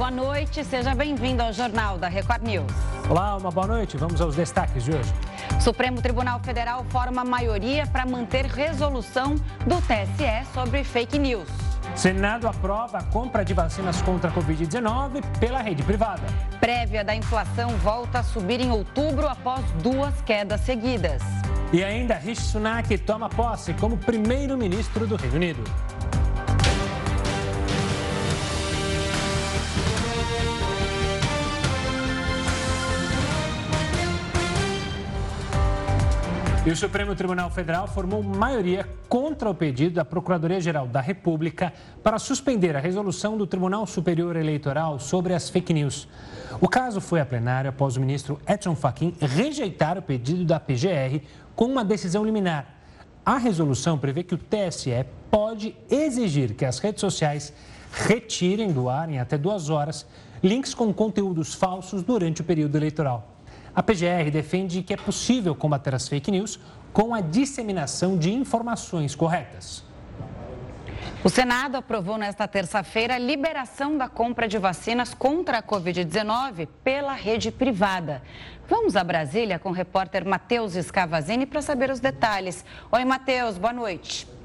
boa noite. Seja bem-vindo ao Jornal da Record News. Olá, uma boa noite. Vamos aos destaques de hoje. Supremo Tribunal Federal forma maioria para manter resolução do TSE sobre fake news. Senado aprova a compra de vacinas contra a Covid-19 pela rede privada. Prévia da inflação volta a subir em outubro após duas quedas seguidas. E ainda, Rishi Sunak toma posse como primeiro-ministro do Reino Unido. E o Supremo Tribunal Federal formou maioria contra o pedido da Procuradoria-Geral da República para suspender a resolução do Tribunal Superior Eleitoral sobre as fake news. O caso foi a plenário após o ministro Edson Fachin rejeitar o pedido da PGR com uma decisão liminar. A resolução prevê que o TSE pode exigir que as redes sociais retirem do ar em até duas horas links com conteúdos falsos durante o período eleitoral. A PGR defende que é possível combater as fake news com a disseminação de informações corretas. O Senado aprovou nesta terça-feira a liberação da compra de vacinas contra a Covid-19 pela rede privada. Vamos a Brasília com o repórter Matheus Escavazini para saber os detalhes. Oi, Matheus, boa noite.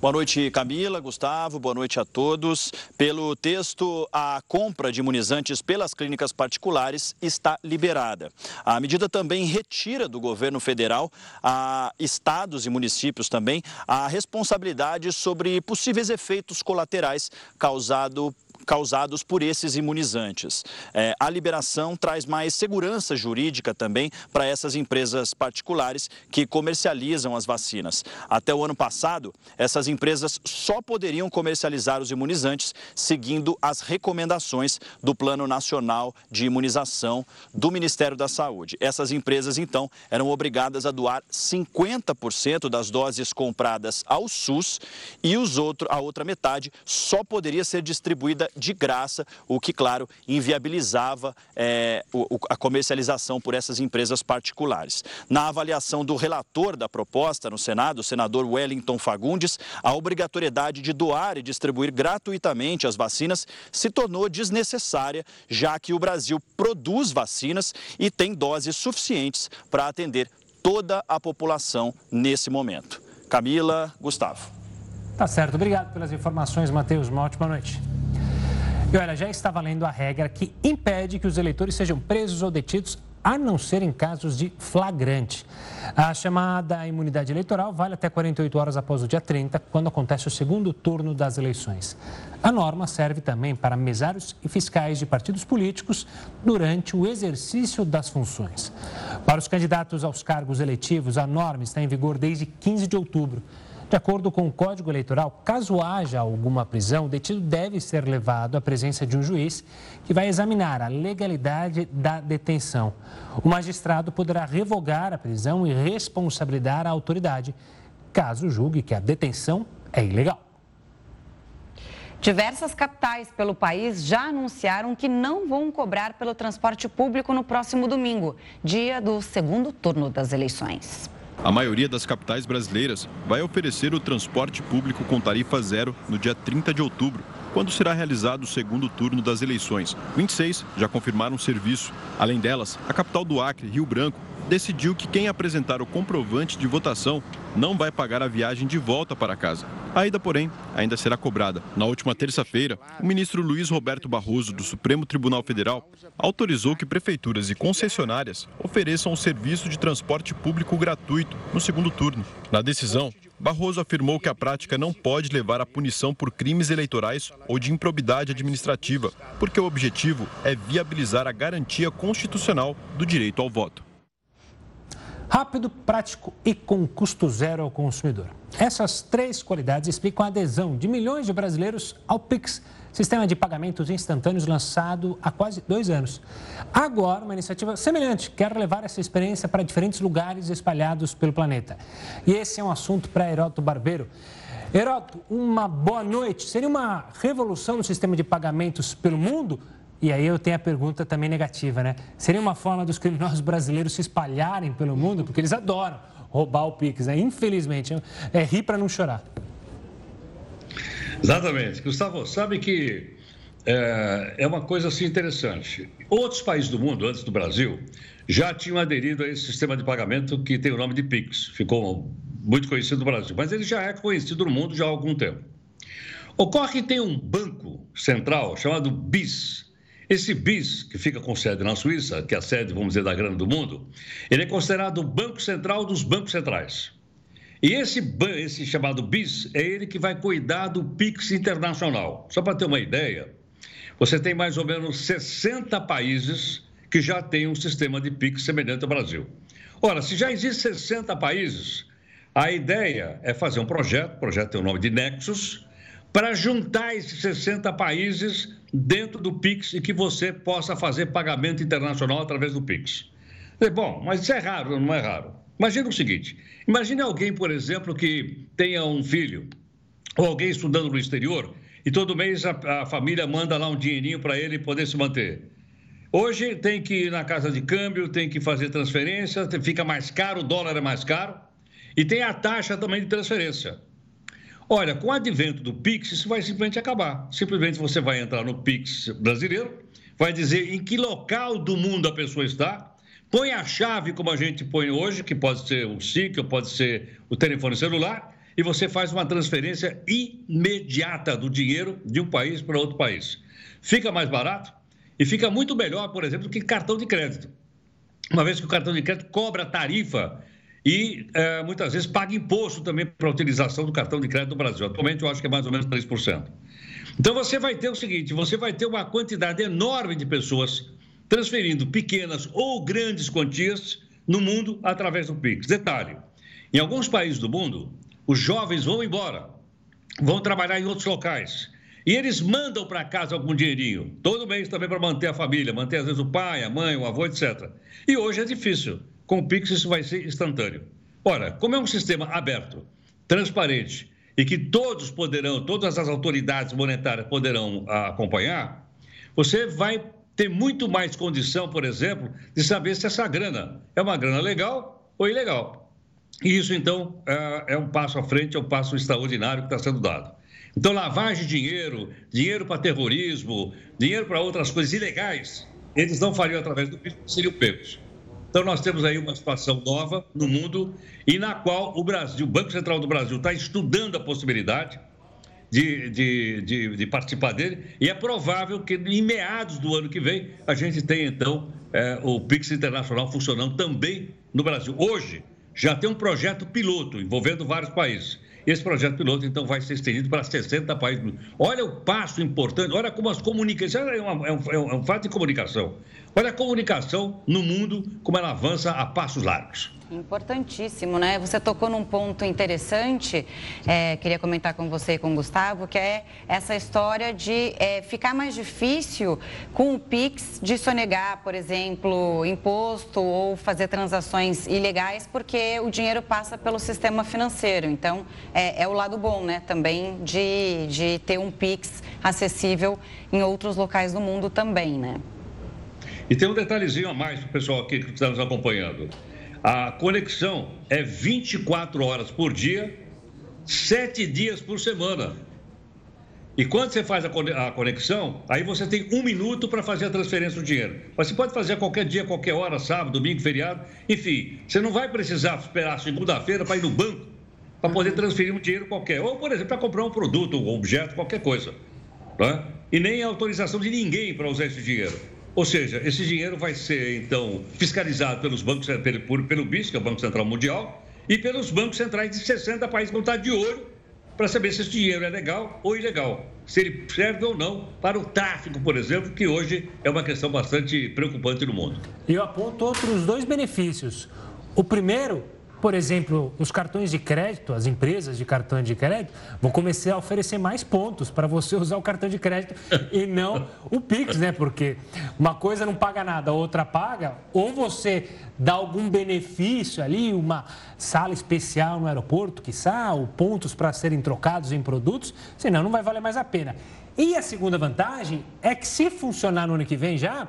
Boa noite, Camila, Gustavo, boa noite a todos. Pelo texto, a compra de imunizantes pelas clínicas particulares está liberada. A medida também retira do governo federal, a estados e municípios também, a responsabilidade sobre possíveis efeitos colaterais causados causados por esses imunizantes. É, a liberação traz mais segurança jurídica também para essas empresas particulares que comercializam as vacinas. Até o ano passado, essas empresas só poderiam comercializar os imunizantes seguindo as recomendações do Plano Nacional de Imunização do Ministério da Saúde. Essas empresas, então, eram obrigadas a doar 50% das doses compradas ao SUS e os outro, a outra metade só poderia ser distribuída de graça, o que, claro, inviabilizava é, a comercialização por essas empresas particulares. Na avaliação do relator da proposta no Senado, o senador Wellington Fagundes, a obrigatoriedade de doar e distribuir gratuitamente as vacinas se tornou desnecessária, já que o Brasil produz vacinas e tem doses suficientes para atender toda a população nesse momento. Camila, Gustavo. Tá certo. Obrigado pelas informações, Matheus. Uma ótima noite. E olha, já está valendo a regra que impede que os eleitores sejam presos ou detidos a não ser em casos de flagrante. A chamada imunidade eleitoral vale até 48 horas após o dia 30, quando acontece o segundo turno das eleições. A norma serve também para mesários e fiscais de partidos políticos durante o exercício das funções. Para os candidatos aos cargos eletivos, a norma está em vigor desde 15 de outubro. De acordo com o Código Eleitoral, caso haja alguma prisão, o detido deve ser levado à presença de um juiz que vai examinar a legalidade da detenção. O magistrado poderá revogar a prisão e responsabilizar a autoridade, caso julgue que a detenção é ilegal. Diversas capitais pelo país já anunciaram que não vão cobrar pelo transporte público no próximo domingo, dia do segundo turno das eleições. A maioria das capitais brasileiras vai oferecer o transporte público com tarifa zero no dia 30 de outubro, quando será realizado o segundo turno das eleições. 26 já confirmaram serviço. Além delas, a capital do Acre, Rio Branco, decidiu que quem apresentar o comprovante de votação não vai pagar a viagem de volta para casa. A ida, porém, ainda será cobrada. Na última terça-feira, o ministro Luiz Roberto Barroso, do Supremo Tribunal Federal, autorizou que prefeituras e concessionárias ofereçam o serviço de transporte público gratuito no segundo turno. Na decisão, Barroso afirmou que a prática não pode levar à punição por crimes eleitorais ou de improbidade administrativa, porque o objetivo é viabilizar a garantia constitucional do direito ao voto. Rápido, prático e com custo zero ao consumidor. Essas três qualidades explicam a adesão de milhões de brasileiros ao Pix, sistema de pagamentos instantâneos lançado há quase dois anos. Agora, uma iniciativa semelhante quer levar essa experiência para diferentes lugares espalhados pelo planeta. E esse é um assunto para Heródoto Barbeiro. Heródoto, uma boa noite. Seria uma revolução no sistema de pagamentos pelo mundo? E aí eu tenho a pergunta também negativa, né? Seria uma forma dos criminosos brasileiros se espalharem pelo mundo, porque eles adoram roubar o Pix, né? Infelizmente, é rir para não chorar. Exatamente. Gustavo, sabe que é, é uma coisa assim interessante. Outros países do mundo, antes do Brasil, já tinham aderido a esse sistema de pagamento que tem o nome de PIX. Ficou muito conhecido no Brasil, mas ele já é conhecido no mundo já há algum tempo. Ocorre que tem um banco central chamado BIS. Esse BIS, que fica com sede na Suíça, que é a sede, vamos dizer, da grana do mundo, ele é considerado o banco central dos bancos centrais. E esse, esse chamado BIS é ele que vai cuidar do PIX internacional. Só para ter uma ideia, você tem mais ou menos 60 países que já têm um sistema de PIX semelhante ao Brasil. Ora, se já existem 60 países, a ideia é fazer um projeto, o projeto tem o nome de Nexus, para juntar esses 60 países dentro do PIX e que você possa fazer pagamento internacional através do PIX. Bom, mas isso é raro, não é raro. Imagina o seguinte: imagine alguém, por exemplo, que tenha um filho ou alguém estudando no exterior e todo mês a, a família manda lá um dinheirinho para ele poder se manter. Hoje tem que ir na casa de câmbio, tem que fazer transferência, fica mais caro, o dólar é mais caro e tem a taxa também de transferência. Olha, com o advento do Pix, isso vai simplesmente acabar. Simplesmente você vai entrar no Pix brasileiro, vai dizer em que local do mundo a pessoa está, põe a chave como a gente põe hoje, que pode ser o SIC, pode ser o telefone celular, e você faz uma transferência imediata do dinheiro de um país para outro país. Fica mais barato e fica muito melhor, por exemplo, do que cartão de crédito. Uma vez que o cartão de crédito cobra tarifa e é, muitas vezes paga imposto também para a utilização do cartão de crédito no Brasil. Atualmente eu acho que é mais ou menos 3%. Então você vai ter o seguinte: você vai ter uma quantidade enorme de pessoas transferindo pequenas ou grandes quantias no mundo através do Pix. Detalhe: em alguns países do mundo, os jovens vão embora, vão trabalhar em outros locais. E eles mandam para casa algum dinheirinho, todo mês também para manter a família, manter às vezes o pai, a mãe, o avô, etc. E hoje é difícil. Com o Pix isso vai ser instantâneo. Ora, como é um sistema aberto, transparente e que todos poderão, todas as autoridades monetárias poderão acompanhar, você vai tem muito mais condição, por exemplo, de saber se essa grana é uma grana legal ou ilegal. E isso, então, é, é um passo à frente, é um passo extraordinário que está sendo dado. Então, lavagem de dinheiro, dinheiro para terrorismo, dinheiro para outras coisas ilegais, eles não fariam através do PIB, seriam pegos. Então, nós temos aí uma situação nova no mundo e na qual o Brasil, o Banco Central do Brasil, está estudando a possibilidade de, de, de, de, participar dele, e é provável que em meados do ano que vem a gente tenha, então, é, o Pix Internacional funcionando também no Brasil. Hoje, já tem um projeto piloto envolvendo vários países. Esse projeto piloto, então, vai ser estendido para 60 países. Olha o passo importante, olha como as comunicações. É, uma, é, um, é um fato de comunicação. Olha a comunicação no mundo, como ela avança a passos largos. Importantíssimo, né? Você tocou num ponto interessante, é, queria comentar com você e com o Gustavo, que é essa história de é, ficar mais difícil com o PIX de sonegar, por exemplo, imposto ou fazer transações ilegais, porque o dinheiro passa pelo sistema financeiro. Então, é, é o lado bom, né? Também de, de ter um PIX acessível em outros locais do mundo também, né? E tem um detalhezinho a mais para o pessoal aqui que está nos acompanhando. A conexão é 24 horas por dia, 7 dias por semana. E quando você faz a conexão, aí você tem um minuto para fazer a transferência do dinheiro. Mas você pode fazer qualquer dia, qualquer hora, sábado, domingo, feriado. Enfim, você não vai precisar esperar segunda-feira para ir no banco para poder transferir um dinheiro qualquer. Ou, por exemplo, para comprar um produto, um objeto, qualquer coisa. Né? E nem autorização de ninguém para usar esse dinheiro. Ou seja, esse dinheiro vai ser, então, fiscalizado pelos bancos, pelo, pelo BIS, que é o Banco Central Mundial, e pelos bancos centrais de 60 países vão estar de olho para saber se esse dinheiro é legal ou ilegal, se ele serve ou não para o tráfico, por exemplo, que hoje é uma questão bastante preocupante no mundo. E eu aponto outros dois benefícios. O primeiro por exemplo, os cartões de crédito, as empresas de cartão de crédito, vão começar a oferecer mais pontos para você usar o cartão de crédito e não o Pix, né? Porque uma coisa não paga nada, a outra paga, ou você dá algum benefício ali, uma sala especial no aeroporto, quiçá, ou pontos para serem trocados em produtos, senão não vai valer mais a pena. E a segunda vantagem é que se funcionar no ano que vem já,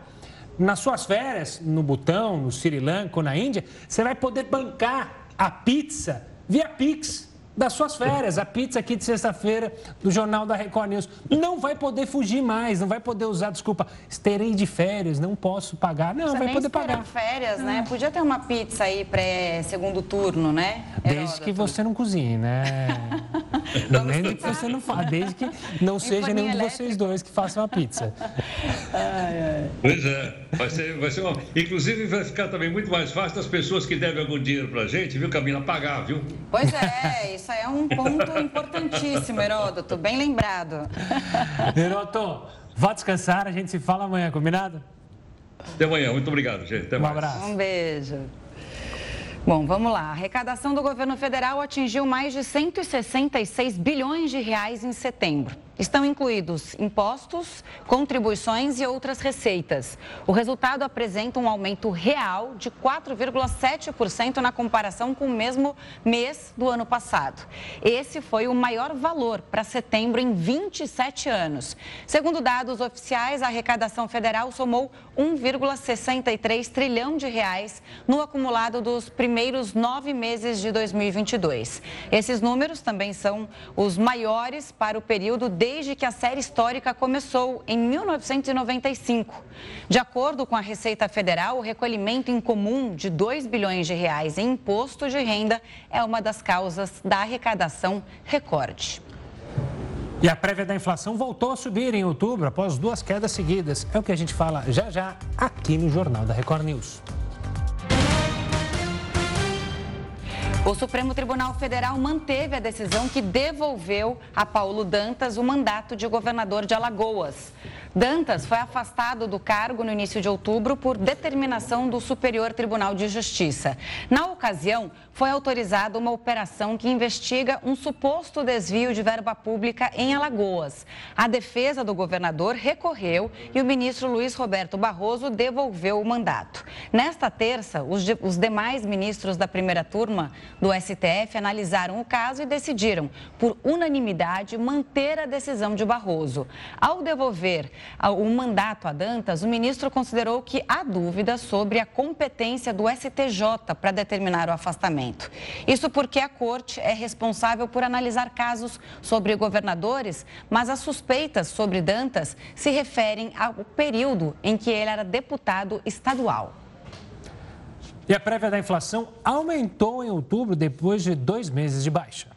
nas suas férias, no Butão, no Sri Lanka ou na Índia, você vai poder bancar a pizza via Pix. Das suas férias. A pizza aqui de sexta-feira do Jornal da Record News. Não vai poder fugir mais, não vai poder usar desculpa. Estarei de férias, não posso pagar. Não, Você vai poder pagar. férias, né? Podia ter uma pizza aí pré-segundo turno, né? Desde que você não cozinhe, né? Nem que você não faça, desde que não seja nenhum de vocês dois que façam a pizza. Ai, ai. Pois é, vai ser, vai ser uma... Inclusive vai ficar também muito mais fácil das pessoas que devem algum dinheiro pra gente, viu, Camila, pagar, viu? Pois é, isso é um ponto importantíssimo, Heródoto, bem lembrado. Heródoto, vá descansar, a gente se fala amanhã, combinado? Até amanhã, muito obrigado, gente. Até um mais. abraço. Um beijo. Bom, vamos lá. A arrecadação do governo federal atingiu mais de 166 bilhões de reais em setembro. Estão incluídos impostos, contribuições e outras receitas. O resultado apresenta um aumento real de 4,7% na comparação com o mesmo mês do ano passado. Esse foi o maior valor para setembro em 27 anos. Segundo dados oficiais, a arrecadação federal somou 1,63 trilhão de reais no acumulado dos primeiros nove meses de 2022. Esses números também são os maiores para o período de desde que a série histórica começou, em 1995. De acordo com a Receita Federal, o recolhimento em comum de 2 bilhões de reais em imposto de renda é uma das causas da arrecadação recorde. E a prévia da inflação voltou a subir em outubro após duas quedas seguidas. É o que a gente fala já já aqui no Jornal da Record News. O Supremo Tribunal Federal manteve a decisão que devolveu a Paulo Dantas o mandato de governador de Alagoas. Dantas foi afastado do cargo no início de outubro por determinação do Superior Tribunal de Justiça. Na ocasião, foi autorizada uma operação que investiga um suposto desvio de verba pública em Alagoas. A defesa do governador recorreu e o ministro Luiz Roberto Barroso devolveu o mandato. Nesta terça, os, de, os demais ministros da primeira turma do STF analisaram o caso e decidiram, por unanimidade, manter a decisão de Barroso. Ao devolver o mandato a Dantas, o ministro considerou que há dúvida sobre a competência do STJ para determinar o afastamento. Isso porque a corte é responsável por analisar casos sobre governadores, mas as suspeitas sobre Dantas se referem ao período em que ele era deputado estadual. E a prévia da inflação aumentou em outubro depois de dois meses de baixa.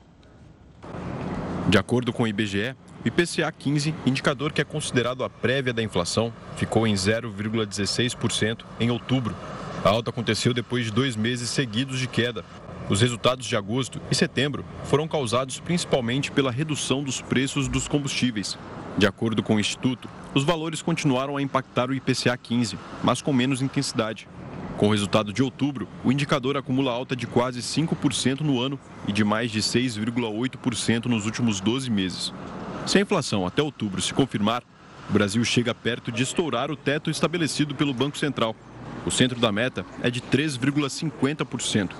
De acordo com o IBGE, o IPCA 15, indicador que é considerado a prévia da inflação, ficou em 0,16% em outubro. A alta aconteceu depois de dois meses seguidos de queda. Os resultados de agosto e setembro foram causados principalmente pela redução dos preços dos combustíveis. De acordo com o Instituto, os valores continuaram a impactar o IPCA 15, mas com menos intensidade. Com o resultado de outubro, o indicador acumula alta de quase 5% no ano e de mais de 6,8% nos últimos 12 meses. Se a inflação até outubro se confirmar, o Brasil chega perto de estourar o teto estabelecido pelo Banco Central. O centro da meta é de 3,50%,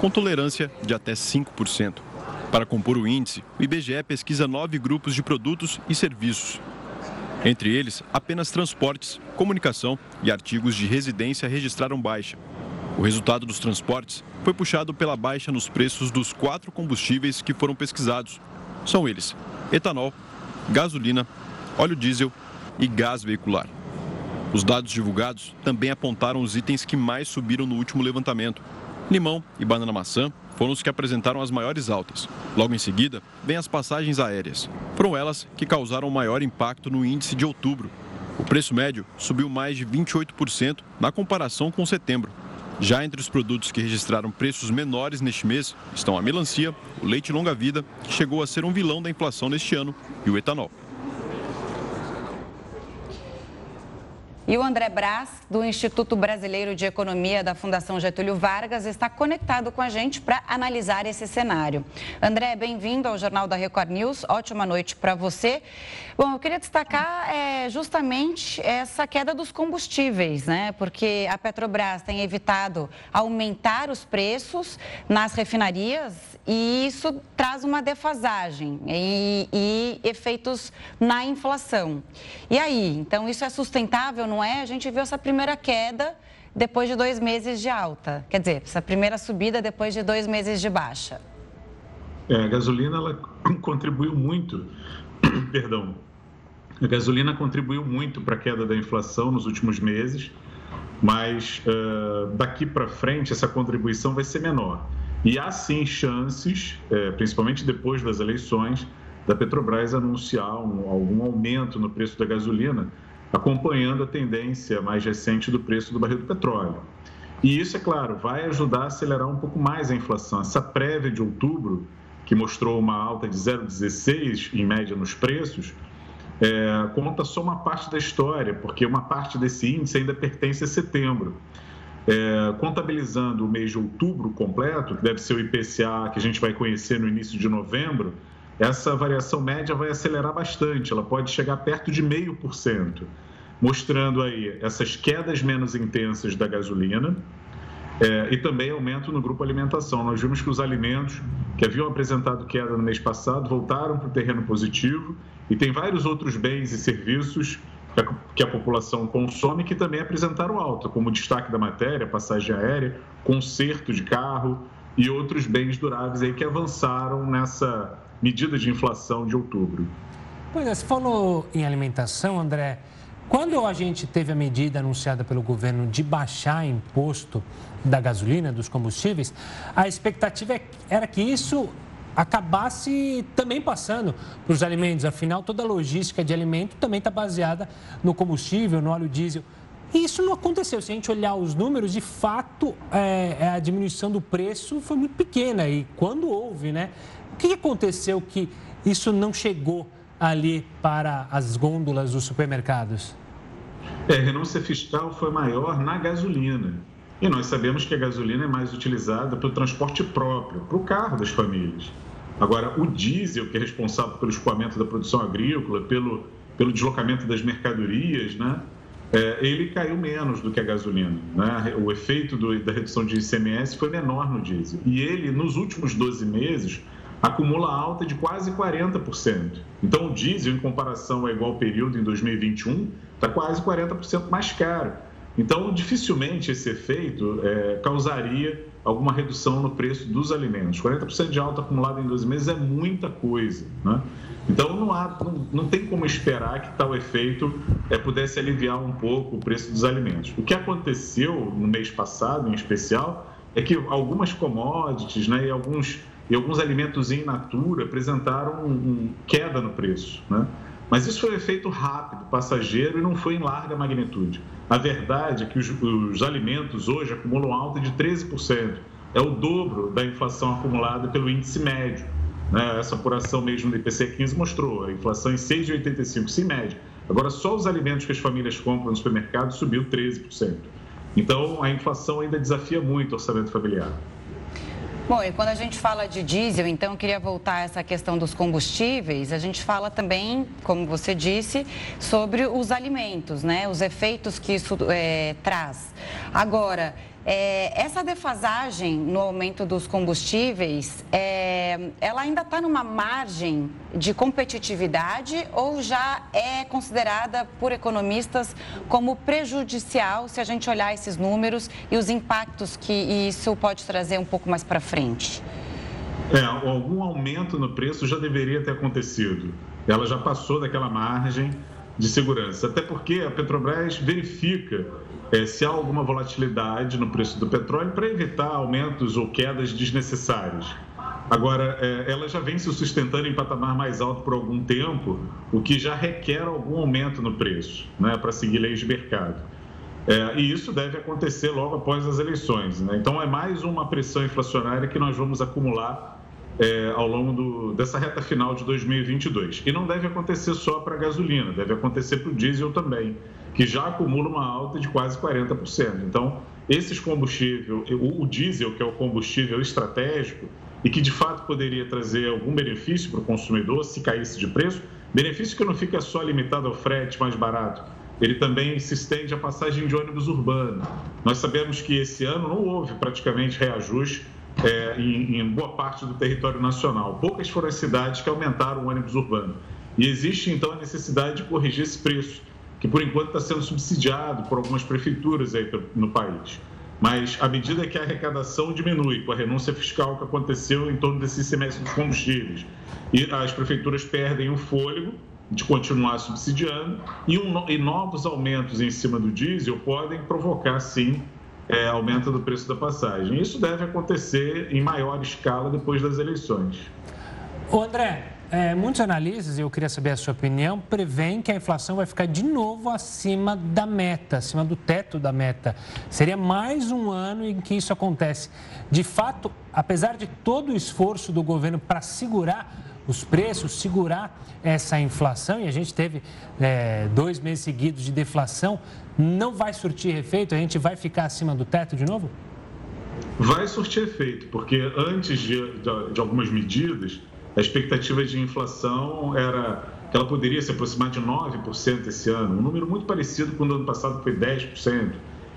com tolerância de até 5%. Para compor o índice, o IBGE pesquisa nove grupos de produtos e serviços. Entre eles, apenas transportes, comunicação e artigos de residência registraram baixa. O resultado dos transportes foi puxado pela baixa nos preços dos quatro combustíveis que foram pesquisados. São eles: etanol, gasolina, óleo diesel e gás veicular. Os dados divulgados também apontaram os itens que mais subiram no último levantamento. Limão e banana maçã foram os que apresentaram as maiores altas. Logo em seguida, vem as passagens aéreas. Foram elas que causaram o maior impacto no índice de outubro. O preço médio subiu mais de 28% na comparação com setembro. Já entre os produtos que registraram preços menores neste mês estão a melancia, o leite longa-vida, que chegou a ser um vilão da inflação neste ano, e o etanol. E o André Brás, do Instituto Brasileiro de Economia da Fundação Getúlio Vargas, está conectado com a gente para analisar esse cenário. André, bem-vindo ao Jornal da Record News. Ótima noite para você. Bom, eu queria destacar é, justamente essa queda dos combustíveis, né? Porque a Petrobras tem evitado aumentar os preços nas refinarias e isso traz uma defasagem e, e efeitos na inflação. E aí, então isso é sustentável? Não é? A gente viu essa primeira queda depois de dois meses de alta. Quer dizer, essa primeira subida depois de dois meses de baixa. É, a gasolina ela contribuiu muito, perdão, a gasolina contribuiu muito para a queda da inflação nos últimos meses, mas uh, daqui para frente essa contribuição vai ser menor. E há sim chances, é, principalmente depois das eleições, da Petrobras anunciar um, algum aumento no preço da gasolina, acompanhando a tendência mais recente do preço do barril do petróleo. E isso, é claro, vai ajudar a acelerar um pouco mais a inflação. Essa prévia de outubro, que mostrou uma alta de 0,16 em média nos preços, é, conta só uma parte da história, porque uma parte desse índice ainda pertence a setembro. É, contabilizando o mês de outubro completo, que deve ser o IPCA que a gente vai conhecer no início de novembro, essa variação média vai acelerar bastante, ela pode chegar perto de meio por cento, mostrando aí essas quedas menos intensas da gasolina é, e também aumento no grupo alimentação. Nós vimos que os alimentos que haviam apresentado queda no mês passado voltaram para o terreno positivo e tem vários outros bens e serviços que a população consome que também apresentaram alta, como destaque da matéria, passagem aérea, conserto de carro e outros bens duráveis aí que avançaram nessa medida de inflação de outubro. Pois é, você falou em alimentação, André. Quando a gente teve a medida anunciada pelo governo de baixar imposto da gasolina, dos combustíveis, a expectativa era que isso acabasse também passando para os alimentos. Afinal, toda a logística de alimento também está baseada no combustível, no óleo diesel. E isso não aconteceu. Se a gente olhar os números, de fato, é, é, a diminuição do preço foi muito pequena. E quando houve, né? Que aconteceu que isso não chegou ali para as gôndolas dos supermercados? É, a renúncia fiscal foi maior na gasolina. E nós sabemos que a gasolina é mais utilizada para o transporte próprio, para o carro das famílias. Agora, o diesel, que é responsável pelo escoamento da produção agrícola, pelo, pelo deslocamento das mercadorias, né? É, ele caiu menos do que a gasolina. Né? O efeito do, da redução de ICMS foi menor no diesel. E ele, nos últimos 12 meses, acumula alta de quase 40%. Então, o diesel, em comparação ao igual período em 2021, está quase 40% mais caro. Então, dificilmente esse efeito é, causaria alguma redução no preço dos alimentos. 40% de alta acumulada em 12 meses é muita coisa. Né? Então, não, há, não, não, tem como esperar que tal efeito é, pudesse aliviar um pouco o preço dos alimentos. O que aconteceu no mês passado, em especial, é que algumas commodities né, e, alguns, e alguns alimentos in natura apresentaram um, um queda no preço. Né? Mas isso foi um efeito rápido, passageiro e não foi em larga magnitude. A verdade é que os, os alimentos hoje acumulam alta de 13%. É o dobro da inflação acumulada pelo índice médio. Né? Essa apuração mesmo do IPC 15 mostrou a inflação em 6,85%, se média. Agora, só os alimentos que as famílias compram no supermercado subiu 13%. Então, a inflação ainda desafia muito o orçamento familiar. Bom, e quando a gente fala de diesel, então queria voltar a essa questão dos combustíveis. A gente fala também, como você disse, sobre os alimentos, né? Os efeitos que isso é, traz. Agora, é, essa defasagem no aumento dos combustíveis, é, ela ainda está numa margem de competitividade ou já é considerada por economistas como prejudicial se a gente olhar esses números e os impactos que isso pode trazer um pouco mais para frente? É, algum aumento no preço já deveria ter acontecido. Ela já passou daquela margem de segurança, até porque a Petrobras verifica é, se há alguma volatilidade no preço do petróleo para evitar aumentos ou quedas desnecessárias. Agora, é, ela já vem se sustentando em patamar mais alto por algum tempo, o que já requer algum aumento no preço, né, para seguir leis de mercado. É, e isso deve acontecer logo após as eleições. Né? Então, é mais uma pressão inflacionária que nós vamos acumular é, ao longo do, dessa reta final de 2022. E não deve acontecer só para a gasolina, deve acontecer para o diesel também que já acumula uma alta de quase 40%. Então, esses combustíveis, o, diesel, que é o combustível estratégico e que de fato poderia trazer algum benefício para o consumidor se caísse de preço, benefício que não fica só limitado ao frete mais barato, ele também se estende à passagem de ônibus urbano. Nós sabemos que esse ano não houve praticamente reajuste é, em, em, boa parte do território nacional. Poucas foram as cidades que aumentaram o ônibus urbano. E existe então a necessidade de corrigir esse preço que por enquanto está sendo subsidiado por algumas prefeituras aí no país. Mas à medida que a arrecadação diminui, com a renúncia fiscal que aconteceu em torno desse semestre dos combustíveis, e as prefeituras perdem o fôlego de continuar subsidiando, e, um, e novos aumentos em cima do diesel podem provocar, sim, é, aumento do preço da passagem. Isso deve acontecer em maior escala depois das eleições. O André, é, muitos analistas, e eu queria saber a sua opinião, preveem que a inflação vai ficar de novo acima da meta, acima do teto da meta. Seria mais um ano em que isso acontece. De fato, apesar de todo o esforço do governo para segurar os preços, segurar essa inflação, e a gente teve é, dois meses seguidos de deflação, não vai surtir efeito? A gente vai ficar acima do teto de novo? Vai surtir efeito, porque antes de, de, de algumas medidas, a expectativa de inflação era que ela poderia se aproximar de 9% esse ano, um número muito parecido com o ano passado, que foi 10%.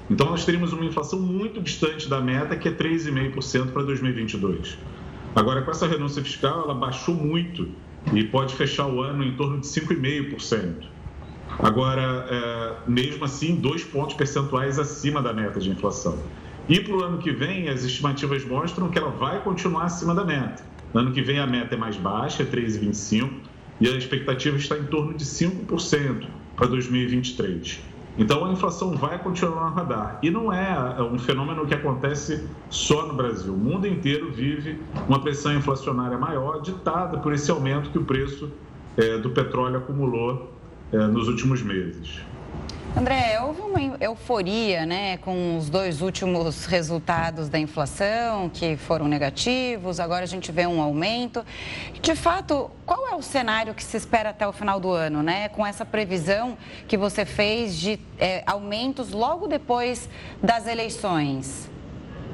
Então, nós teríamos uma inflação muito distante da meta, que é 3,5% para 2022. Agora, com essa renúncia fiscal, ela baixou muito e pode fechar o ano em torno de 5,5%. Agora, é, mesmo assim, dois pontos percentuais acima da meta de inflação. E para o ano que vem, as estimativas mostram que ela vai continuar acima da meta. No ano que vem a meta é mais baixa, é 3,25%, e a expectativa está em torno de 5% para 2023. Então a inflação vai continuar no radar. E não é, é um fenômeno que acontece só no Brasil. O mundo inteiro vive uma pressão inflacionária maior, ditada por esse aumento que o preço é, do petróleo acumulou é, nos últimos meses. André, houve uma euforia né, com os dois últimos resultados da inflação, que foram negativos, agora a gente vê um aumento. De fato, qual é o cenário que se espera até o final do ano, né? Com essa previsão que você fez de é, aumentos logo depois das eleições?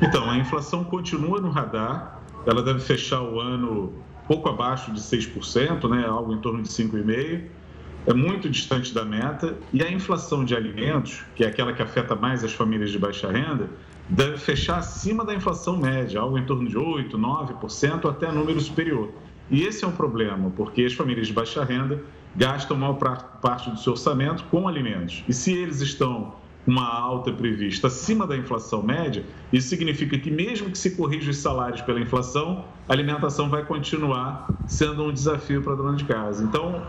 Então, a inflação continua no radar, ela deve fechar o ano pouco abaixo de 6%, né, algo em torno de 5,5% é muito distante da meta e a inflação de alimentos, que é aquela que afeta mais as famílias de baixa renda, deve fechar acima da inflação média, algo em torno de 8%, 9%, até número superior. E esse é um problema, porque as famílias de baixa renda gastam maior parte do seu orçamento com alimentos. E se eles estão uma alta prevista acima da inflação média, isso significa que, mesmo que se corrija os salários pela inflação, a alimentação vai continuar sendo um desafio para a dona de casa. Então,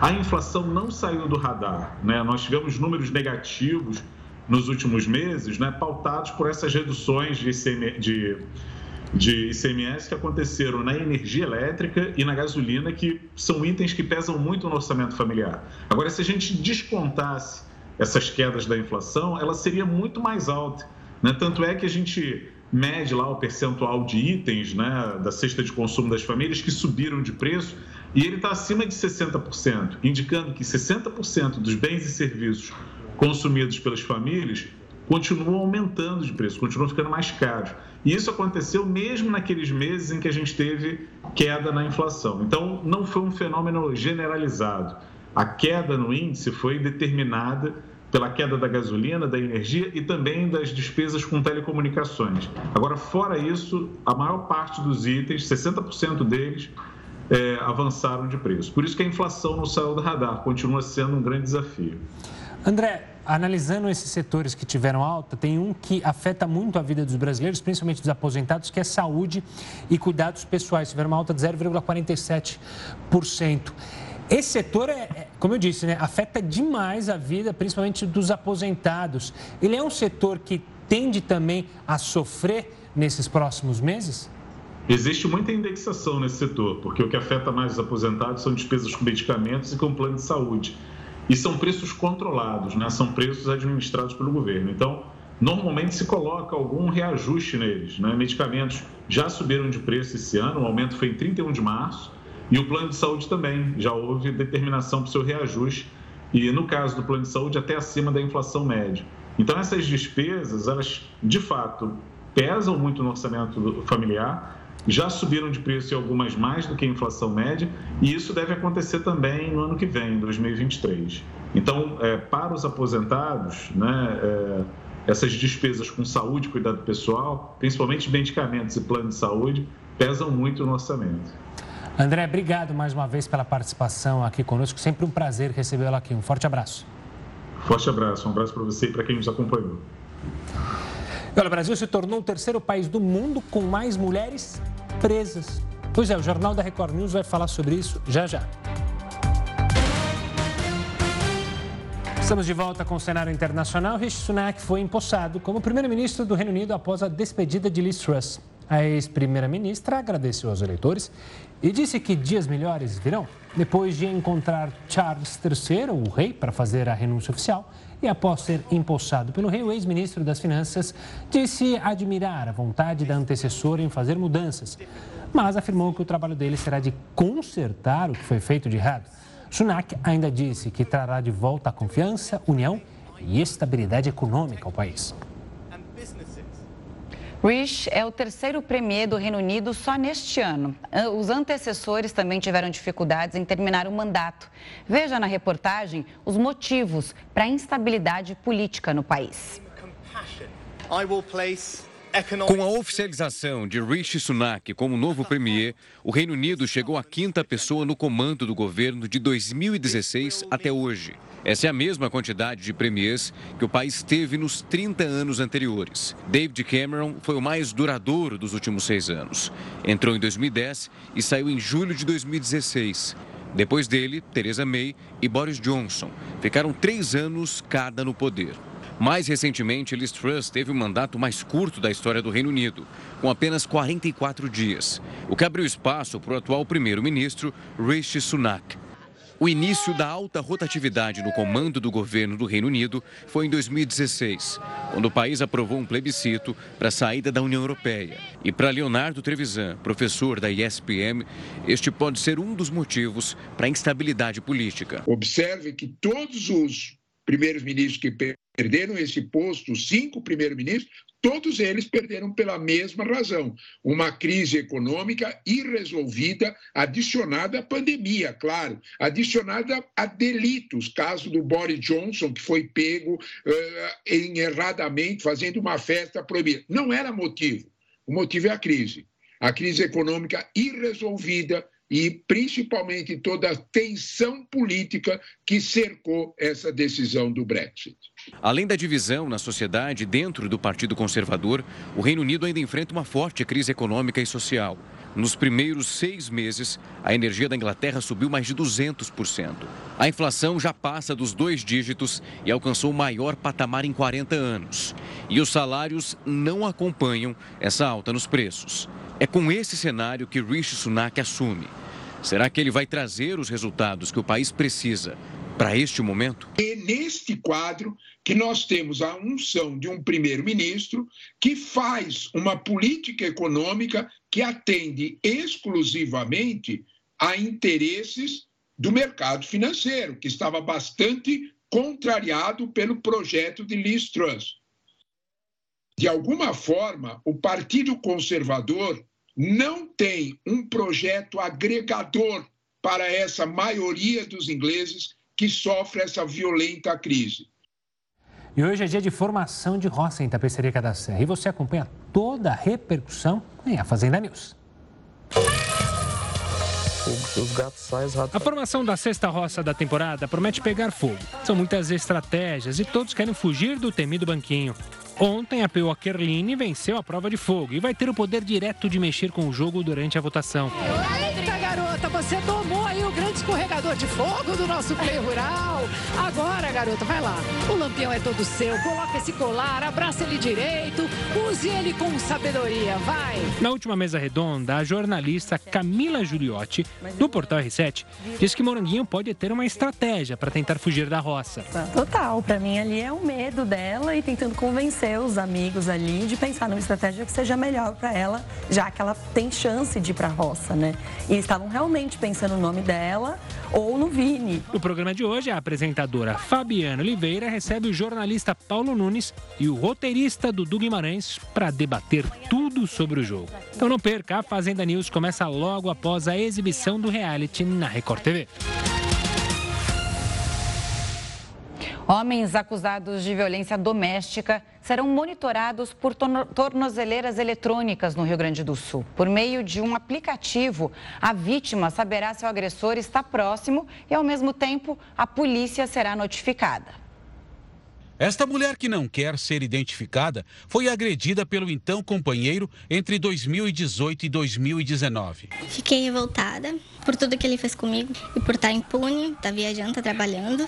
a inflação não saiu do radar. Né? Nós tivemos números negativos nos últimos meses, né, pautados por essas reduções de, ICM, de, de ICMS que aconteceram na energia elétrica e na gasolina, que são itens que pesam muito no orçamento familiar. Agora, se a gente descontasse essas quedas da inflação, ela seria muito mais alta. Né? Tanto é que a gente mede lá o percentual de itens né, da cesta de consumo das famílias que subiram de preço e ele está acima de 60%, indicando que 60% dos bens e serviços consumidos pelas famílias continuam aumentando de preço, continuam ficando mais caros. E isso aconteceu mesmo naqueles meses em que a gente teve queda na inflação. Então, não foi um fenômeno generalizado. A queda no índice foi determinada pela queda da gasolina, da energia e também das despesas com telecomunicações. Agora, fora isso, a maior parte dos itens, 60% deles, é, avançaram de preço. Por isso que a inflação não saiu do radar, continua sendo um grande desafio. André, analisando esses setores que tiveram alta, tem um que afeta muito a vida dos brasileiros, principalmente dos aposentados, que é saúde e cuidados pessoais. Tiveram uma alta de 0,47%. Esse setor, é, é, como eu disse, né, afeta demais a vida, principalmente dos aposentados. Ele é um setor que tende também a sofrer nesses próximos meses? Existe muita indexação nesse setor, porque o que afeta mais os aposentados são despesas com medicamentos e com plano de saúde. E são preços controlados, né? são preços administrados pelo governo. Então, normalmente se coloca algum reajuste neles. Né? Medicamentos já subiram de preço esse ano, o aumento foi em 31 de março e o plano de saúde também, já houve determinação para o seu reajuste, e no caso do plano de saúde, até acima da inflação média. Então, essas despesas, elas de fato pesam muito no orçamento familiar, já subiram de preço em algumas mais do que a inflação média, e isso deve acontecer também no ano que vem, em 2023. Então, é, para os aposentados, né, é, essas despesas com saúde cuidado pessoal, principalmente medicamentos e plano de saúde, pesam muito no orçamento. André, obrigado mais uma vez pela participação aqui conosco. Sempre um prazer recebê-lo aqui. Um forte abraço. Forte abraço. Um abraço para você e para quem nos acompanhou. O Brasil se tornou o terceiro país do mundo com mais mulheres presas. Pois é, o Jornal da Record News vai falar sobre isso já já. Estamos de volta com o cenário internacional. Rishi Sunak foi empossado como primeiro-ministro do Reino Unido após a despedida de Liz Truss. A ex-primeira-ministra agradeceu aos eleitores e disse que dias melhores virão. Depois de encontrar Charles III, o rei, para fazer a renúncia oficial, e após ser empossado pelo rei, o ex-ministro das Finanças disse admirar a vontade da antecessora em fazer mudanças, mas afirmou que o trabalho dele será de consertar o que foi feito de errado. Sunak ainda disse que trará de volta a confiança, união e estabilidade econômica ao país. Rishi é o terceiro premier do Reino Unido só neste ano. Os antecessores também tiveram dificuldades em terminar o mandato. Veja na reportagem os motivos para a instabilidade política no país. Com a oficialização de Rishi Sunak como novo premier, o Reino Unido chegou à quinta pessoa no comando do governo de 2016 até hoje. Essa é a mesma quantidade de premiers que o país teve nos 30 anos anteriores. David Cameron foi o mais duradouro dos últimos seis anos. Entrou em 2010 e saiu em julho de 2016. Depois dele, Theresa May e Boris Johnson ficaram três anos cada no poder. Mais recentemente, Liz Truss teve o mandato mais curto da história do Reino Unido, com apenas 44 dias, o que abriu espaço para o atual primeiro-ministro Rishi Sunak. O início da alta rotatividade no comando do governo do Reino Unido foi em 2016, quando o país aprovou um plebiscito para a saída da União Europeia. E para Leonardo Trevisan, professor da ISPM, este pode ser um dos motivos para a instabilidade política. Observe que todos os primeiros ministros que perderam esse posto, os cinco primeiros-ministros, todos eles perderam pela mesma razão: uma crise econômica irresolvida, adicionada à pandemia, claro, adicionada a delitos. Caso do Boris Johnson, que foi pego uh, erradamente fazendo uma festa proibida. Não era motivo. O motivo é a crise. A crise econômica irresolvida e principalmente toda a tensão política que cercou essa decisão do Brexit. Além da divisão na sociedade dentro do Partido Conservador, o Reino Unido ainda enfrenta uma forte crise econômica e social. Nos primeiros seis meses, a energia da Inglaterra subiu mais de 200%. A inflação já passa dos dois dígitos e alcançou o maior patamar em 40 anos. E os salários não acompanham essa alta nos preços. É com esse cenário que Rishi Sunak assume. Será que ele vai trazer os resultados que o país precisa para este momento? E neste quadro que nós temos a unção de um primeiro-ministro que faz uma política econômica que atende exclusivamente a interesses do mercado financeiro, que estava bastante contrariado pelo projeto de Liz Truss de alguma forma, o Partido Conservador não tem um projeto agregador para essa maioria dos ingleses que sofre essa violenta crise. E hoje é dia de formação de roça em Tapeceria da Serra. E você acompanha toda a repercussão em A Fazenda News. A formação da sexta roça da temporada promete pegar fogo. São muitas estratégias e todos querem fugir do temido banquinho. Ontem, a PO Kerline venceu a prova de fogo e vai ter o poder direto de mexer com o jogo durante a votação. Eita, garota, você tomou aí o grande escorregador de fogo do nosso play rural. Agora, garota, vai lá. O lampião é todo seu. Coloca esse colar, abraça ele direito, use ele com sabedoria, vai. Na última mesa redonda, a jornalista Camila Giuliotti, do Portal R7, disse que Moranguinho pode ter uma estratégia para tentar fugir da roça. Total, para mim ali é o medo dela e tentando convencer seus amigos ali de pensar numa estratégia que seja melhor para ela, já que ela tem chance de ir para a roça, né? E estavam realmente pensando no nome dela ou no Vini. No programa de hoje, a apresentadora Fabiana Oliveira recebe o jornalista Paulo Nunes e o roteirista Dudu Guimarães para debater tudo sobre o jogo. Então não perca, a Fazenda News começa logo após a exibição do reality na Record TV. Homens acusados de violência doméstica serão monitorados por tornozeleiras eletrônicas no Rio Grande do Sul. Por meio de um aplicativo, a vítima saberá se o agressor está próximo e, ao mesmo tempo, a polícia será notificada. Esta mulher que não quer ser identificada foi agredida pelo então companheiro entre 2018 e 2019. Fiquei revoltada por tudo que ele fez comigo e por estar impune, estar tá viajando, estar tá trabalhando.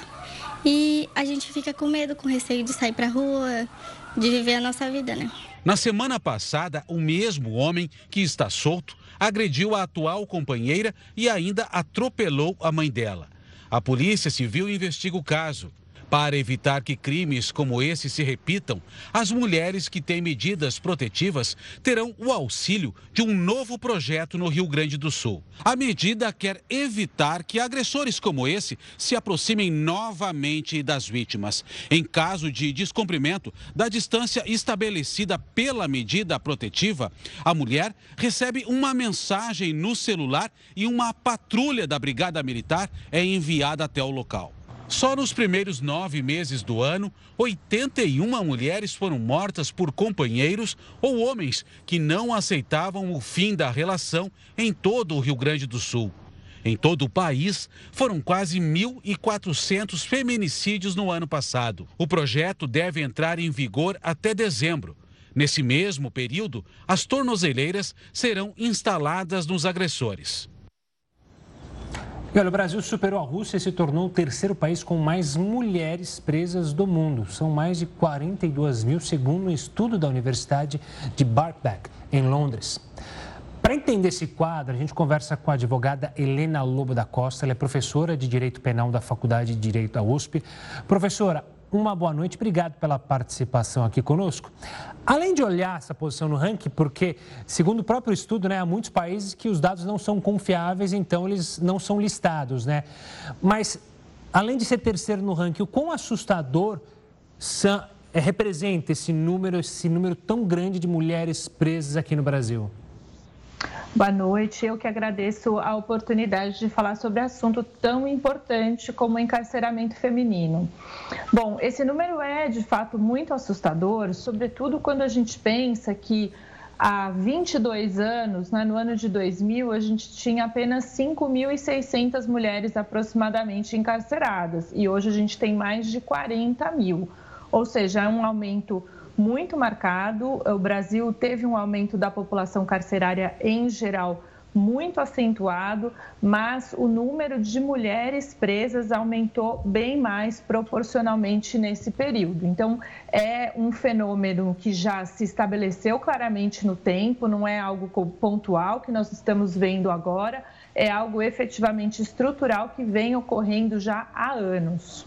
E a gente fica com medo, com receio de sair para rua, de viver a nossa vida, né? Na semana passada, o mesmo homem que está solto agrediu a atual companheira e ainda atropelou a mãe dela. A Polícia Civil investiga o caso. Para evitar que crimes como esse se repitam, as mulheres que têm medidas protetivas terão o auxílio de um novo projeto no Rio Grande do Sul. A medida quer evitar que agressores como esse se aproximem novamente das vítimas. Em caso de descumprimento da distância estabelecida pela medida protetiva, a mulher recebe uma mensagem no celular e uma patrulha da Brigada Militar é enviada até o local. Só nos primeiros nove meses do ano, 81 mulheres foram mortas por companheiros ou homens que não aceitavam o fim da relação em todo o Rio Grande do Sul. Em todo o país, foram quase 1.400 feminicídios no ano passado. O projeto deve entrar em vigor até dezembro. Nesse mesmo período, as tornozeleiras serão instaladas nos agressores. Olha, o Brasil superou a Rússia e se tornou o terceiro país com mais mulheres presas do mundo. São mais de 42 mil, segundo um estudo da Universidade de Birkbeck, em Londres. Para entender esse quadro, a gente conversa com a advogada Helena Lobo da Costa. Ela é professora de Direito Penal da Faculdade de Direito da USP. Professora, uma boa noite. Obrigado pela participação aqui conosco. Além de olhar essa posição no ranking, porque, segundo o próprio estudo, né, há muitos países que os dados não são confiáveis, então eles não são listados, né? Mas, além de ser terceiro no ranking, o quão assustador são, é, representa esse número, esse número tão grande de mulheres presas aqui no Brasil? Boa noite. Eu que agradeço a oportunidade de falar sobre assunto tão importante como o encarceramento feminino. Bom, esse número é de fato muito assustador, sobretudo quando a gente pensa que há 22 anos, né, no ano de 2000, a gente tinha apenas 5.600 mulheres aproximadamente encarceradas e hoje a gente tem mais de 40 mil, ou seja, é um aumento muito marcado. O Brasil teve um aumento da população carcerária em geral muito acentuado, mas o número de mulheres presas aumentou bem mais proporcionalmente nesse período. Então, é um fenômeno que já se estabeleceu claramente no tempo, não é algo pontual que nós estamos vendo agora, é algo efetivamente estrutural que vem ocorrendo já há anos.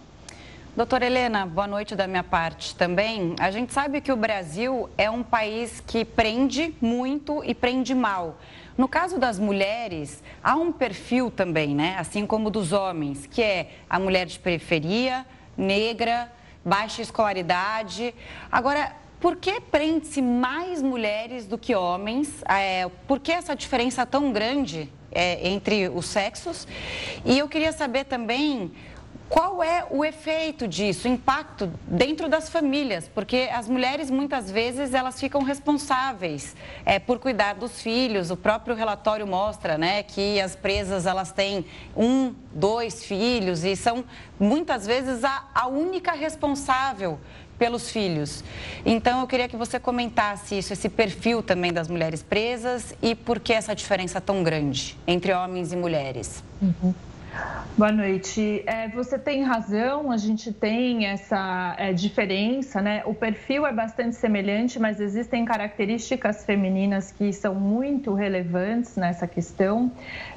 Doutora Helena, boa noite da minha parte também. A gente sabe que o Brasil é um país que prende muito e prende mal. No caso das mulheres, há um perfil também, né? Assim como dos homens, que é a mulher de periferia, negra, baixa escolaridade. Agora, por que prende-se mais mulheres do que homens? É, por que essa diferença tão grande é, entre os sexos? E eu queria saber também qual é o efeito disso, o impacto dentro das famílias? Porque as mulheres muitas vezes elas ficam responsáveis é, por cuidar dos filhos. O próprio relatório mostra, né, que as presas elas têm um, dois filhos e são muitas vezes a, a única responsável pelos filhos. Então eu queria que você comentasse isso, esse perfil também das mulheres presas e por que essa diferença tão grande entre homens e mulheres. Uhum. Boa noite. É, você tem razão, a gente tem essa é, diferença, né? O perfil é bastante semelhante, mas existem características femininas que são muito relevantes nessa questão.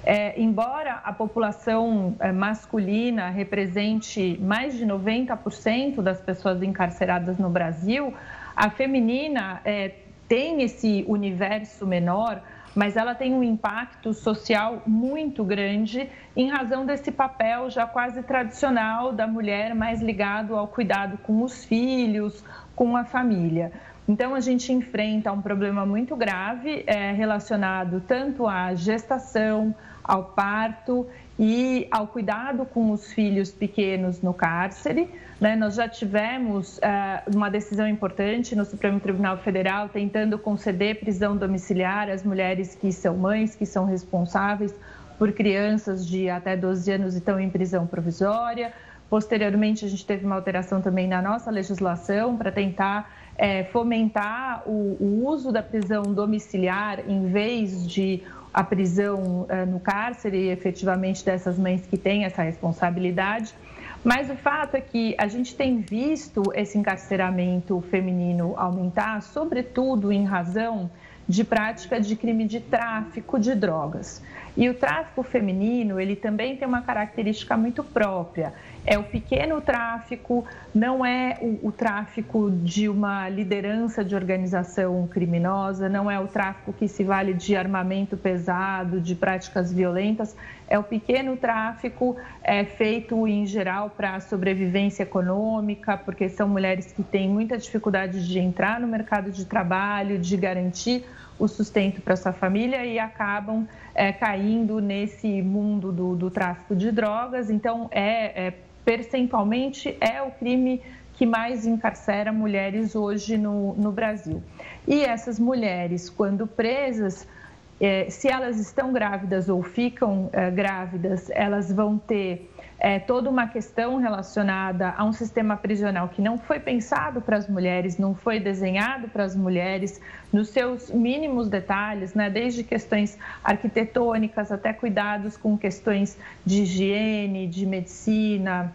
É, embora a população é, masculina represente mais de 90% das pessoas encarceradas no Brasil, a feminina é, tem esse universo menor mas ela tem um impacto social muito grande em razão desse papel já quase tradicional da mulher mais ligado ao cuidado com os filhos, com a família. Então, a gente enfrenta um problema muito grave é, relacionado tanto à gestação, ao parto e ao cuidado com os filhos pequenos no cárcere. Né? Nós já tivemos uh, uma decisão importante no Supremo Tribunal Federal tentando conceder prisão domiciliar às mulheres que são mães, que são responsáveis por crianças de até 12 anos e estão em prisão provisória. Posteriormente, a gente teve uma alteração também na nossa legislação para tentar é, fomentar o, o, uso da prisão domiciliar em vez de a prisão é, no cárcere, efetivamente, dessas mães que têm essa responsabilidade. Mas o fato é que a gente tem visto esse encarceramento feminino aumentar, sobretudo em razão de prática de crime de tráfico de drogas. E o tráfico feminino, ele também tem uma característica muito própria. É o pequeno tráfico, não é o, o, tráfico de uma liderança de organização criminosa, não é o tráfico que se vale de armamento pesado, de práticas violentas, é o pequeno tráfico é, feito em geral para sobrevivência econômica, porque são mulheres que têm muita dificuldade de entrar no mercado de trabalho, de garantir o sustento para sua família e acabam é, caindo nesse mundo do, do, tráfico de drogas. Então, é, é, percentualmente, é o crime que mais encarcera mulheres hoje no, no Brasil. E essas mulheres, quando presas, é, se elas estão grávidas ou ficam é, grávidas, elas vão ter é, toda uma questão relacionada a um sistema prisional que não foi pensado para as mulheres, não foi desenhado para as mulheres, nos seus mínimos detalhes, né, desde questões arquitetônicas até cuidados com questões de higiene, de medicina,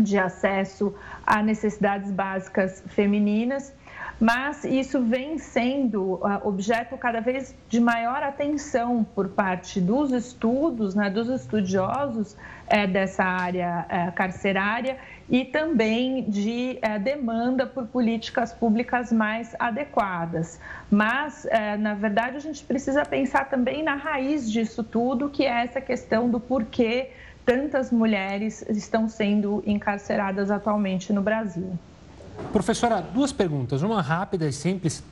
de acesso a necessidades básicas femininas mas isso vem sendo uh, objeto cada vez de maior atenção por parte dos estudos, né, dos estudiosos é, dessa área é, carcerária e também de é, demanda por políticas públicas mais adequadas. Mas, na verdade, a gente precisa pensar também na raiz disso tudo, que é essa questão do porquê tantas mulheres estão sendo encarceradas atualmente no Brasil. Professora, duas perguntas, uma rápida e simples.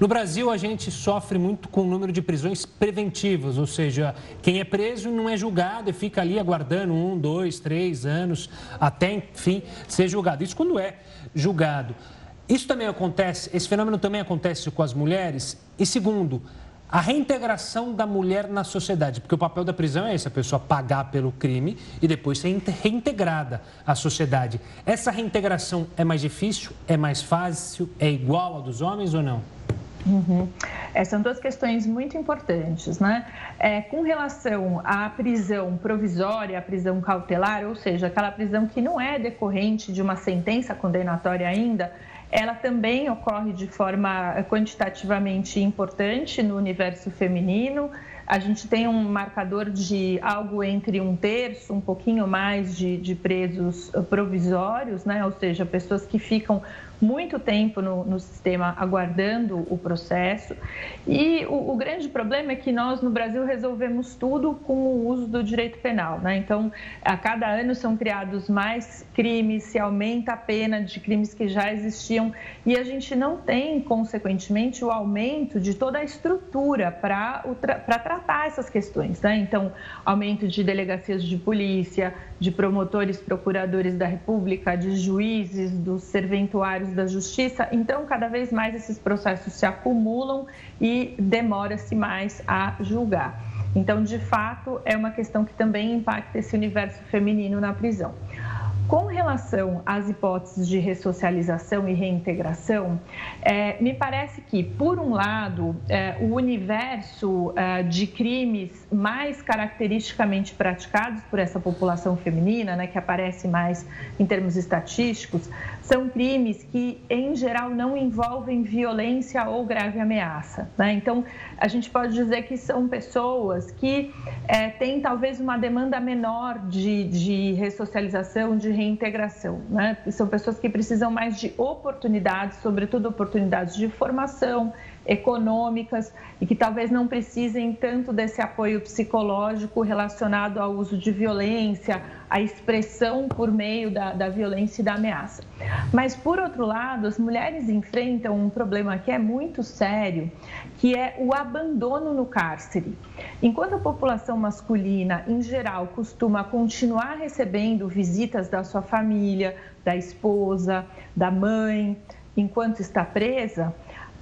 No Brasil, a gente sofre muito com o número de prisões preventivas, ou seja, quem é preso não é julgado e fica ali aguardando um, dois, três anos até, enfim, ser julgado. Isso quando é julgado. Isso também acontece, esse fenômeno também acontece com as mulheres. E segundo, a reintegração da mulher na sociedade, porque o papel da prisão é esse, a pessoa pagar pelo crime e depois ser reintegrada à sociedade. Essa reintegração é mais difícil, é mais fácil, é igual a dos homens ou não? Uhum. É, são duas questões muito importantes, né? É, com relação à prisão provisória, à prisão cautelar, ou seja, aquela prisão que não é decorrente de uma sentença condenatória ainda, ela também ocorre de forma quantitativamente importante no universo feminino. A gente tem um marcador de algo entre um terço, um pouquinho mais de, de presos provisórios, né? ou seja, pessoas que ficam muito tempo no, no sistema aguardando o processo. E o, o, grande problema é que nós no Brasil resolvemos tudo com o uso do direito penal. Né? Então, a cada ano são criados mais crimes, se aumenta a pena de crimes que já existiam e a gente não tem, consequentemente, o aumento de toda a estrutura para tratar essas questões. Né? Então, aumento de delegacias de polícia, de promotores, procuradores da República, de juízes, dos serventuários da Justiça. Então, cada vez mais esses processos se acumulam e demora-se mais a julgar. Então, de fato, é uma questão que também impacta esse universo feminino na prisão. Com relação às hipóteses de ressocialização e reintegração, é, me parece que, por um lado, é, o universo é, de crimes mais caracteristicamente praticados por essa população feminina, né, que aparece mais em termos estatísticos, são crimes que, em geral, não envolvem violência ou grave ameaça. Né? Então, a gente pode dizer que são pessoas que é, têm talvez uma demanda menor de, de ressocialização, de reintegração. Né? São pessoas que precisam mais de oportunidades, sobretudo oportunidades de formação, econômicas e que talvez não precisem tanto desse apoio psicológico relacionado ao uso de violência, à expressão por meio da, da violência e da ameaça. Mas, por outro lado, as mulheres enfrentam um problema que é muito sério, que é o abandono no cárcere. Enquanto a população masculina, em geral, costuma continuar recebendo visitas da sua família, da esposa, da mãe, enquanto está presa,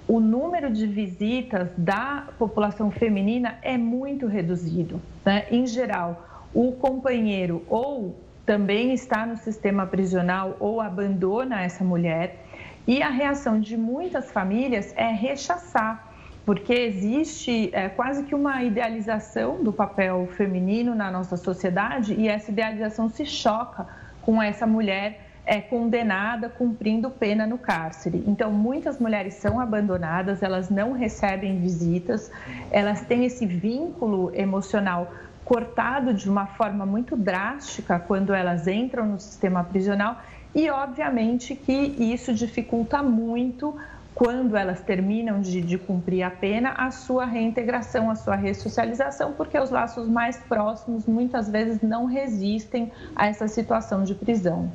o número de visitas da população feminina é muito reduzido. Né? Em geral, o companheiro ou também está no sistema prisional ou abandona essa mulher. E a reação de muitas famílias é rechaçar, porque existe é, quase que uma idealização do papel feminino na nossa sociedade e essa idealização se choca com essa mulher é condenada cumprindo pena no cárcere. Então, muitas mulheres são abandonadas, elas não recebem visitas, elas têm esse vínculo emocional cortado de uma forma muito drástica quando elas entram no sistema prisional e, obviamente, que isso dificulta muito quando elas terminam de, de, cumprir a pena, a sua reintegração, a sua ressocialização, porque os laços mais próximos muitas vezes não resistem a essa situação de prisão.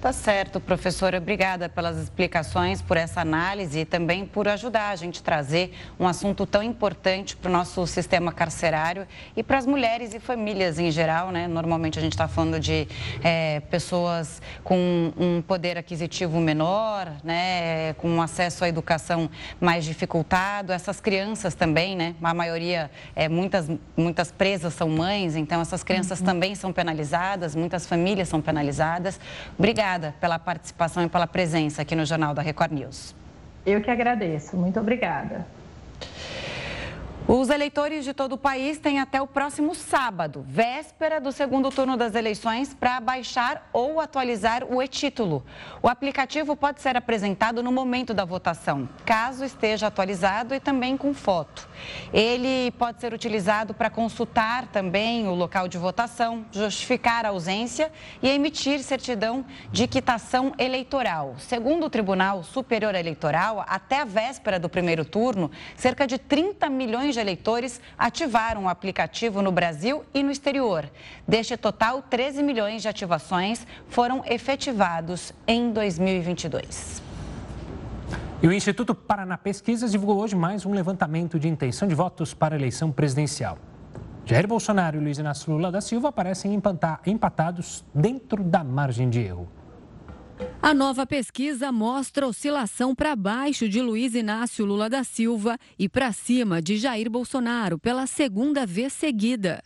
Tá certo, professora. Obrigada pelas explicações, por essa análise e também por ajudar a gente a trazer um assunto tão importante para o nosso sistema carcerário e para as mulheres e famílias em geral, né? Normalmente a gente está falando de é, pessoas com um poder aquisitivo menor, né? Com acesso à educação mais dificultado. Essas crianças também, né? A maioria, é, muitas, muitas presas são mães, então essas crianças uhum. também são penalizadas, muitas famílias são penalizadas. Obrigada obrigada pela participação e pela presença aqui no Jornal da Record News. Eu que agradeço. Muito obrigada. Os eleitores de todo o país têm até o próximo sábado, véspera do segundo turno das eleições, para baixar ou atualizar o e-título. O aplicativo pode ser apresentado no momento da votação, caso esteja atualizado e também com foto. Ele pode ser utilizado para consultar também o local de votação, justificar a ausência e emitir certidão de quitação eleitoral. Segundo o Tribunal Superior Eleitoral, até a véspera do primeiro turno, cerca de 30 milhões de eleitores ativaram o aplicativo no Brasil e no exterior. Deste total, 13 milhões de ativações foram efetivados em 2022. E o Instituto Paraná Pesquisas divulgou hoje mais um levantamento de intenção de votos para a eleição presidencial. Jair Bolsonaro e Luiz Inácio Lula da Silva parecem empatados dentro da margem de erro. A nova pesquisa mostra oscilação para baixo de Luiz Inácio Lula da Silva e para cima de Jair Bolsonaro pela segunda vez seguida.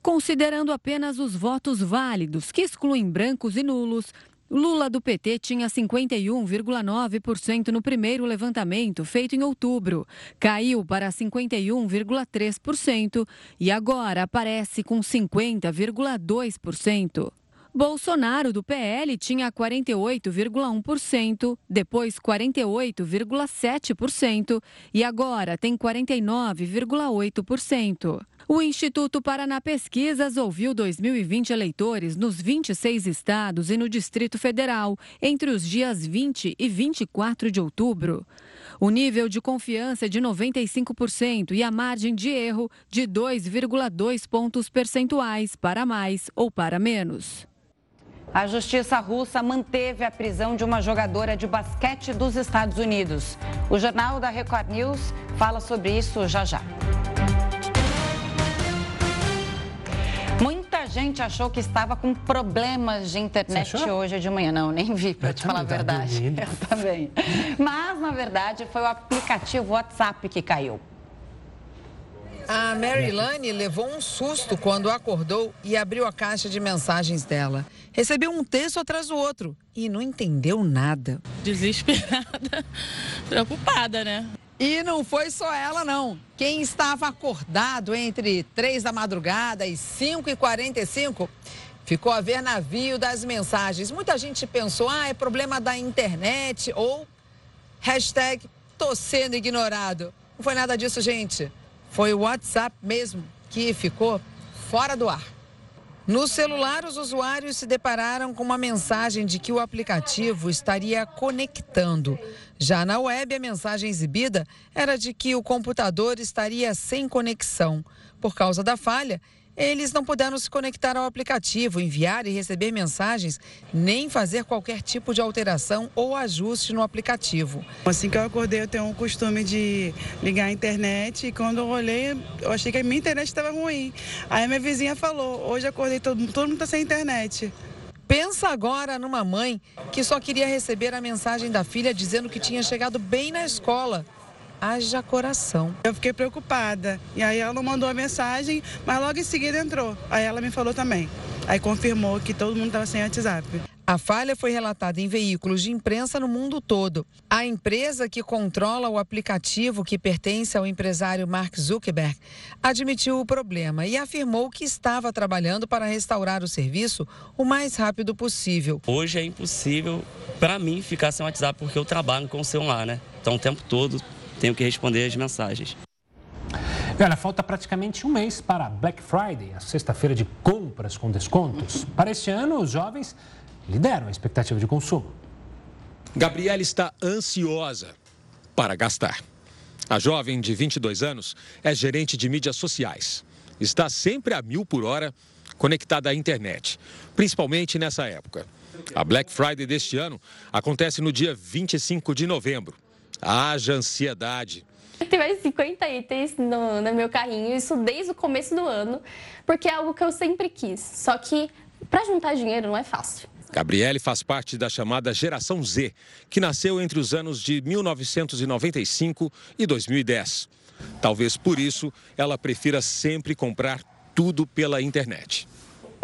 Considerando apenas os votos válidos, que excluem brancos e nulos, Lula do PT tinha 51,9% no primeiro levantamento feito em outubro. Caiu para 51,3% e agora aparece com 50,2%. Bolsonaro, do PL, tinha 48,1%, depois 48,7% e agora tem 49,8%. O Instituto Paraná Pesquisas ouviu 2020 eleitores nos 26 estados e no Distrito Federal entre os dias 20 e 24 de outubro. O nível de confiança é de 95% e a margem de erro de 2,2 pontos percentuais para mais ou para menos. A justiça russa manteve a prisão de uma jogadora de basquete dos Estados Unidos. O jornal da Record News fala sobre isso já já. Muita gente achou que estava com problemas de internet hoje de manhã. Não, nem vi, para te falar a verdade. Eu também. Mas, na verdade, foi o aplicativo WhatsApp que caiu. A Mary Lane levou um susto quando acordou e abriu a caixa de mensagens dela. Recebeu um texto atrás do outro e não entendeu nada. Desesperada, preocupada, né? E não foi só ela, não. Quem estava acordado entre 3 da madrugada e 5 e 45 ficou a ver navio das mensagens. Muita gente pensou, ah, é problema da internet ou hashtag tô sendo ignorado. Não foi nada disso, gente. Foi o WhatsApp mesmo que ficou fora do ar. No celular, os usuários se depararam com uma mensagem de que o aplicativo estaria conectando. Já na web, a mensagem exibida era de que o computador estaria sem conexão. Por causa da falha, eles não puderam se conectar ao aplicativo, enviar e receber mensagens, nem fazer qualquer tipo de alteração ou ajuste no aplicativo. Assim que eu acordei, eu tenho o costume de ligar a internet e quando eu olhei, eu achei que a minha internet estava ruim. Aí minha vizinha falou: hoje acordei, todo, todo mundo está sem internet. Pensa agora numa mãe que só queria receber a mensagem da filha dizendo que tinha chegado bem na escola haja coração. Eu fiquei preocupada. E aí ela mandou a mensagem, mas logo em seguida entrou. Aí ela me falou também. Aí confirmou que todo mundo estava sem WhatsApp. A falha foi relatada em veículos de imprensa no mundo todo. A empresa que controla o aplicativo que pertence ao empresário Mark Zuckerberg admitiu o problema e afirmou que estava trabalhando para restaurar o serviço o mais rápido possível. Hoje é impossível para mim ficar sem WhatsApp porque eu trabalho com o celular, né? Então o tempo todo tenho que responder as mensagens. E olha, falta praticamente um mês para Black Friday, a sexta-feira de compras com descontos. Para este ano, os jovens lideram a expectativa de consumo. Gabriela está ansiosa para gastar. A jovem de 22 anos é gerente de mídias sociais. Está sempre a mil por hora conectada à internet, principalmente nessa época. A Black Friday deste ano acontece no dia 25 de novembro. Haja ansiedade. Tem mais 50 itens no, no meu carrinho, isso desde o começo do ano, porque é algo que eu sempre quis. Só que para juntar dinheiro não é fácil. Gabriele faz parte da chamada Geração Z, que nasceu entre os anos de 1995 e 2010. Talvez por isso ela prefira sempre comprar tudo pela internet.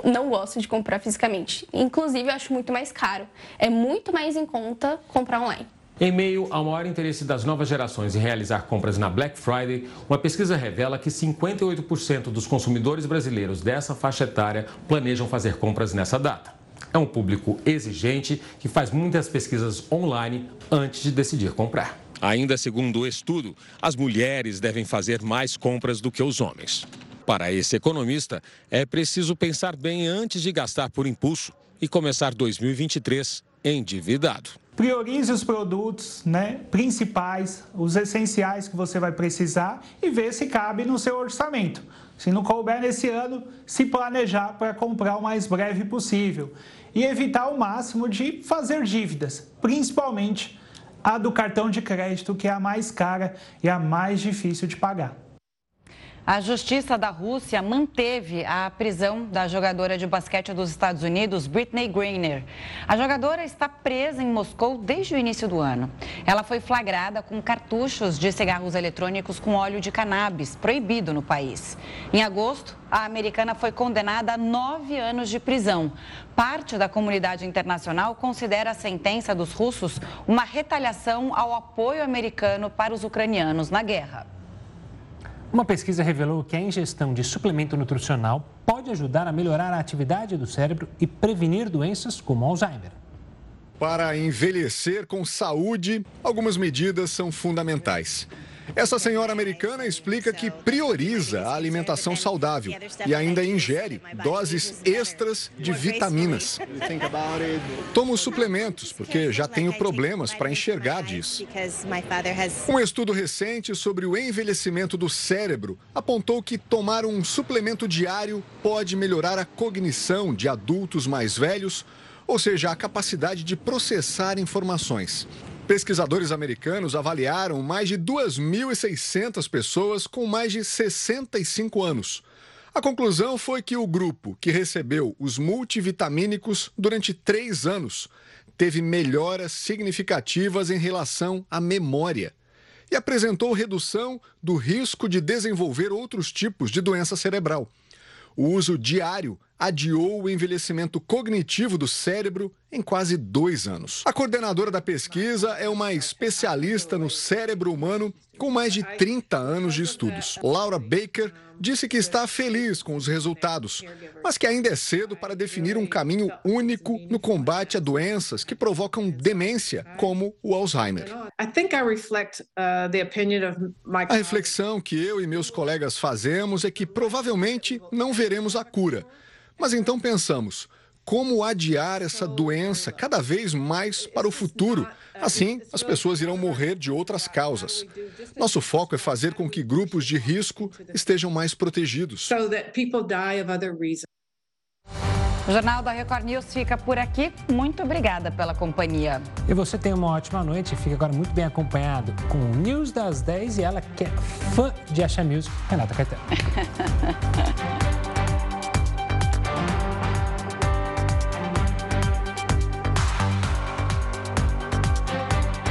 Não gosto de comprar fisicamente. Inclusive, eu acho muito mais caro. É muito mais em conta comprar online. Em meio ao maior interesse das novas gerações em realizar compras na Black Friday, uma pesquisa revela que 58% dos consumidores brasileiros dessa faixa etária planejam fazer compras nessa data. É um público exigente que faz muitas pesquisas online antes de decidir comprar. Ainda segundo o estudo, as mulheres devem fazer mais compras do que os homens. Para esse economista, é preciso pensar bem antes de gastar por impulso e começar 2023 endividado. Priorize os produtos né, principais, os essenciais que você vai precisar e ver se cabe no seu orçamento. Se não couber nesse ano, se planejar para comprar o mais breve possível e evitar ao máximo de fazer dívidas, principalmente a do cartão de crédito, que é a mais cara e a mais difícil de pagar. A Justiça da Rússia manteve a prisão da jogadora de basquete dos Estados Unidos, Britney Griner. A jogadora está presa em Moscou desde o início do ano. Ela foi flagrada com cartuchos de cigarros eletrônicos com óleo de cannabis, proibido no país. Em agosto, a americana foi condenada a nove anos de prisão. Parte da comunidade internacional considera a sentença dos russos uma retaliação ao apoio americano para os ucranianos na guerra. Uma pesquisa revelou que a ingestão de suplemento nutricional pode ajudar a melhorar a atividade do cérebro e prevenir doenças como Alzheimer. Para envelhecer com saúde, algumas medidas são fundamentais. Essa senhora americana explica que prioriza a alimentação saudável e ainda ingere doses extras de vitaminas. Tomo suplementos porque já tenho problemas para enxergar disso. Um estudo recente sobre o envelhecimento do cérebro apontou que tomar um suplemento diário pode melhorar a cognição de adultos mais velhos, ou seja, a capacidade de processar informações. Pesquisadores americanos avaliaram mais de 2.600 pessoas com mais de 65 anos. A conclusão foi que o grupo que recebeu os multivitamínicos durante três anos teve melhoras significativas em relação à memória e apresentou redução do risco de desenvolver outros tipos de doença cerebral. O uso diário adiou o envelhecimento cognitivo do cérebro em quase dois anos. A coordenadora da pesquisa é uma especialista no cérebro humano com mais de 30 anos de estudos. Laura Baker disse que está feliz com os resultados, mas que ainda é cedo para definir um caminho único no combate a doenças que provocam demência, como o Alzheimer. A reflexão que eu e meus colegas fazemos é que provavelmente não veremos a cura. Mas então pensamos, como adiar essa doença cada vez mais para o futuro? Assim, as pessoas irão morrer de outras causas. Nosso foco é fazer com que grupos de risco estejam mais protegidos. O Jornal da Record News fica por aqui. Muito obrigada pela companhia. E você tem uma ótima noite. Fique agora muito bem acompanhado com o News das 10 e ela que é fã de Acha Music, Renata Caetano.